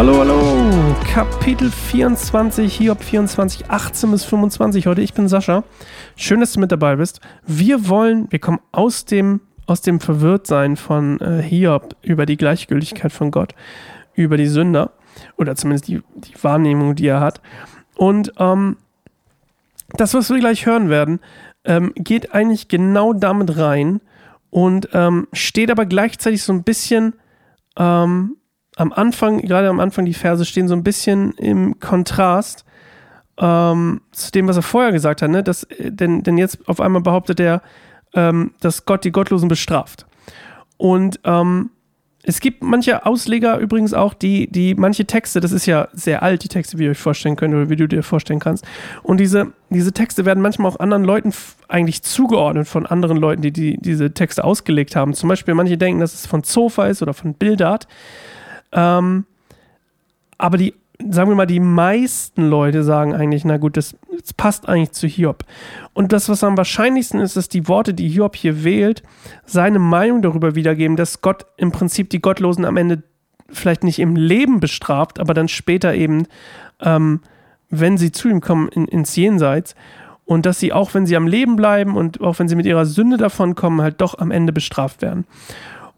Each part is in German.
Hallo, hallo. Kapitel 24, Hiob 24, 18 bis 25 heute. Ich bin Sascha. Schön, dass du mit dabei bist. Wir wollen, wir kommen aus dem, aus dem Verwirrtsein von äh, Hiob über die Gleichgültigkeit von Gott, über die Sünder oder zumindest die, die Wahrnehmung, die er hat. Und ähm, das, was wir gleich hören werden, ähm, geht eigentlich genau damit rein und ähm, steht aber gleichzeitig so ein bisschen ähm, am Anfang, gerade am Anfang, die Verse stehen so ein bisschen im Kontrast ähm, zu dem, was er vorher gesagt hat. Ne? Das, denn, denn jetzt auf einmal behauptet er, ähm, dass Gott die Gottlosen bestraft. Und ähm, es gibt manche Ausleger übrigens auch, die, die manche Texte, das ist ja sehr alt, die Texte, wie ihr euch vorstellen könnt oder wie du dir vorstellen kannst. Und diese, diese Texte werden manchmal auch anderen Leuten eigentlich zugeordnet von anderen Leuten, die, die diese Texte ausgelegt haben. Zum Beispiel manche denken, dass es von Zofa ist oder von Bildart. Ähm, aber die, sagen wir mal, die meisten Leute sagen eigentlich, na gut, das, das, passt eigentlich zu Hiob. Und das, was am wahrscheinlichsten ist, dass die Worte, die Hiob hier wählt, seine Meinung darüber wiedergeben, dass Gott im Prinzip die Gottlosen am Ende vielleicht nicht im Leben bestraft, aber dann später eben, ähm, wenn sie zu ihm kommen, in, ins Jenseits. Und dass sie auch, wenn sie am Leben bleiben und auch wenn sie mit ihrer Sünde davon kommen, halt doch am Ende bestraft werden.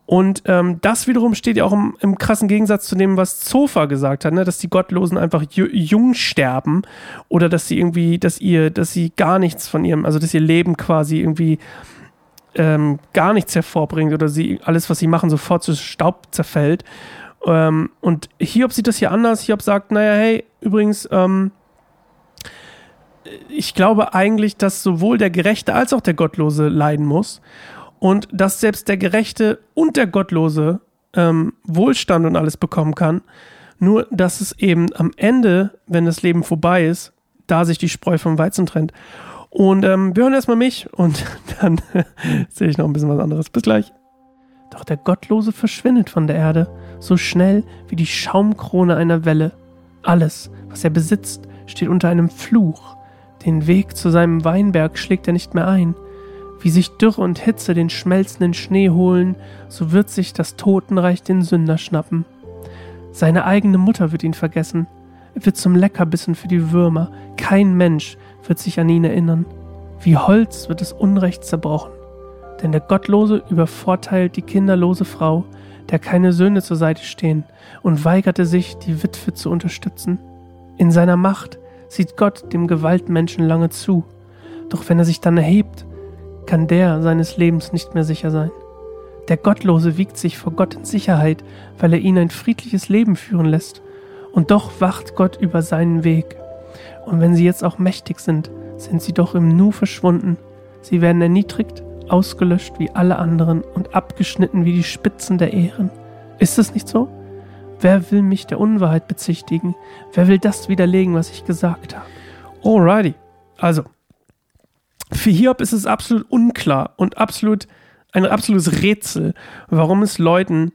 Und ähm, das wiederum steht ja auch im, im, krassen Gegensatz zu dem, was Zofa gesagt hat, ne? dass die Gottlosen einfach jung sterben oder dass sie irgendwie, dass ihr, dass sie gar nichts von ihrem, also dass ihr Leben quasi irgendwie ähm, gar nichts hervorbringt oder sie alles, was sie machen, sofort zu Staub zerfällt. Ähm, und Hiob sieht das hier anders. Hiob sagt, naja, hey, übrigens, ähm, ich glaube eigentlich, dass sowohl der Gerechte als auch der Gottlose leiden muss und dass selbst der Gerechte und der Gottlose ähm, Wohlstand und alles bekommen kann. Nur, dass es eben am Ende, wenn das Leben vorbei ist, da sich die Spreu vom Weizen trennt. Und ähm, wir hören erstmal mich und dann sehe ich noch ein bisschen was anderes. Bis gleich. Doch der Gottlose verschwindet von der Erde, so schnell wie die Schaumkrone einer Welle. Alles, was er besitzt, steht unter einem Fluch. Den Weg zu seinem Weinberg schlägt er nicht mehr ein. Wie sich Dürre und Hitze den schmelzenden Schnee holen, so wird sich das Totenreich den Sünder schnappen. Seine eigene Mutter wird ihn vergessen. Er wird zum Leckerbissen für die Würmer. Kein Mensch wird sich an ihn erinnern. Wie Holz wird das Unrecht zerbrochen. Denn der Gottlose übervorteilt die kinderlose Frau, der keine Söhne zur Seite stehen, und weigerte sich, die Witwe zu unterstützen. In seiner Macht sieht Gott dem Gewaltmenschen lange zu. Doch wenn er sich dann erhebt, kann der seines Lebens nicht mehr sicher sein. Der Gottlose wiegt sich vor Gott in Sicherheit, weil er ihn ein friedliches Leben führen lässt. Und doch wacht Gott über seinen Weg. Und wenn sie jetzt auch mächtig sind, sind sie doch im Nu verschwunden. Sie werden erniedrigt, ausgelöscht wie alle anderen und abgeschnitten wie die Spitzen der Ehren. Ist es nicht so? Wer will mich der Unwahrheit bezichtigen? Wer will das widerlegen, was ich gesagt habe? Alrighty. Also, für Hiob ist es absolut unklar und absolut ein absolutes Rätsel, warum es Leuten,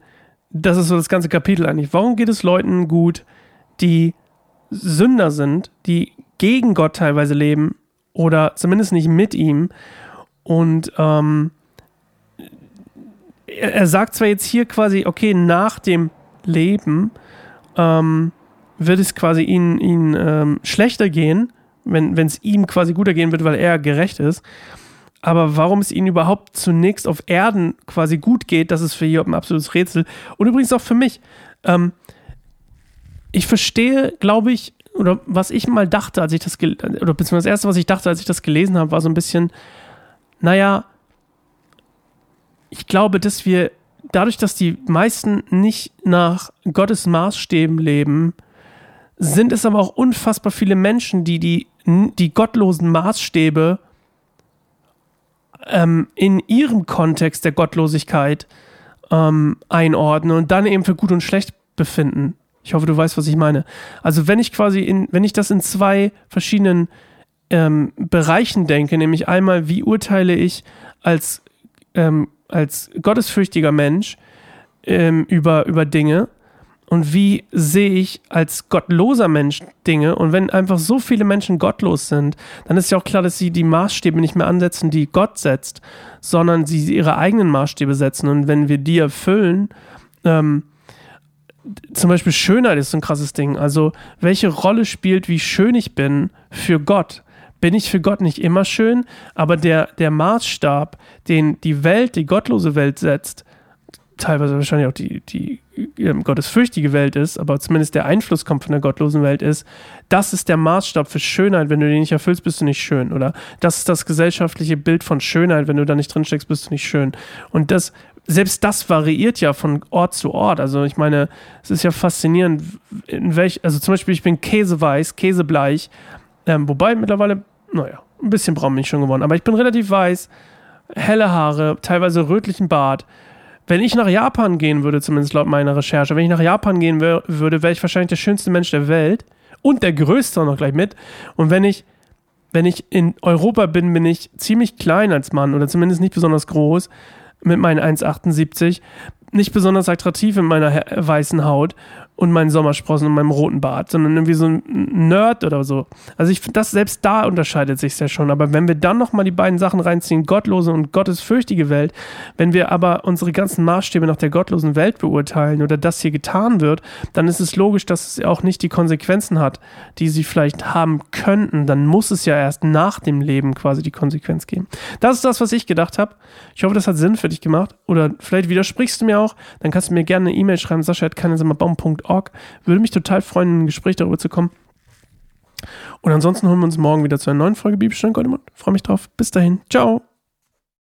das ist so das ganze Kapitel eigentlich, warum geht es Leuten gut, die Sünder sind, die gegen Gott teilweise leben oder zumindest nicht mit ihm. Und ähm, er, sagt zwar jetzt hier quasi, okay, nach dem Leben ähm, wird es quasi ihnen, ihnen ähm, schlechter gehen, wenn es ihm quasi guter gehen wird, weil er gerecht ist. Aber warum es ihnen überhaupt zunächst auf Erden quasi gut geht, das ist für Hiob ein absolutes Rätsel. Und übrigens auch für mich. Ähm, ich verstehe, glaube ich, oder was ich mal dachte, als ich das, oder beziehungsweise das erste, was ich dachte, als ich das gelesen habe, war so ein bisschen, naja, ich glaube, dass wir dadurch, dass die meisten nicht nach Gottes Maßstäben leben, sind es aber auch unfassbar viele Menschen, die die, die gottlosen Maßstäbe ähm, in ihrem Kontext der Gottlosigkeit ähm, einordnen und dann eben für gut und schlecht befinden. Ich hoffe, du weißt, was ich meine. Also wenn ich quasi in, wenn ich das in zwei verschiedenen ähm, Bereichen denke, nämlich einmal, wie urteile ich als, ähm, als gottesfürchtiger Mensch ähm, über, über Dinge und wie sehe ich als gottloser Mensch Dinge. Und wenn einfach so viele Menschen gottlos sind, dann ist ja auch klar, dass sie die Maßstäbe nicht mehr ansetzen, die Gott setzt, sondern sie ihre eigenen Maßstäbe setzen. Und wenn wir die erfüllen, ähm, zum Beispiel Schönheit ist so ein krasses Ding. Also, welche Rolle spielt, wie schön ich bin für Gott? Bin ich für Gott nicht immer schön? Aber der, der Maßstab, den die Welt, die gottlose Welt setzt, teilweise wahrscheinlich auch die, die ähm, gottesfürchtige Welt ist, aber zumindest der Einfluss kommt von der gottlosen Welt ist, das ist der Maßstab für Schönheit. Wenn du den nicht erfüllst, bist du nicht schön. Oder das ist das gesellschaftliche Bild von Schönheit. Wenn du da nicht drin steckst, bist du nicht schön. Und das, selbst das variiert ja von Ort zu Ort. Also ich meine, es ist ja faszinierend, in welch, also zum Beispiel, ich bin käseweiß, käsebleich, ähm, wobei mittlerweile, naja, ein bisschen braun bin ich schon geworden, aber ich bin relativ weiß, helle Haare, teilweise rötlichen Bart wenn ich nach Japan gehen würde, zumindest laut meiner Recherche, wenn ich nach Japan gehen würde, wäre ich wahrscheinlich der schönste Mensch der Welt und der größte auch noch gleich mit. Und wenn ich, wenn ich in Europa bin, bin ich ziemlich klein als Mann oder zumindest nicht besonders groß mit meinen 1,78, nicht besonders attraktiv in meiner weißen Haut und meinen Sommersprossen und meinem roten Bart, sondern irgendwie so ein Nerd oder so. Also ich finde, das selbst da unterscheidet sich ja schon. Aber wenn wir dann nochmal die beiden Sachen reinziehen, gottlose und gottesfürchtige Welt, wenn wir aber unsere ganzen Maßstäbe nach der gottlosen Welt beurteilen oder das hier getan wird, dann ist es logisch, dass es auch nicht die Konsequenzen hat, die sie vielleicht haben könnten. Dann muss es ja erst nach dem Leben quasi die Konsequenz geben. Das ist das, was ich gedacht habe. Ich hoffe, das hat Sinn für dich gemacht. Oder vielleicht widersprichst du mir auch. Dann kannst du mir gerne eine E-Mail schreiben, sascha.keinesimmerbaum.org org. Würde mich total freuen, in ein Gespräch darüber zu kommen. Und ansonsten holen wir uns morgen wieder zu einer neuen Folge Bibelstunde Goldemund. Freue mich drauf. Bis dahin. Ciao.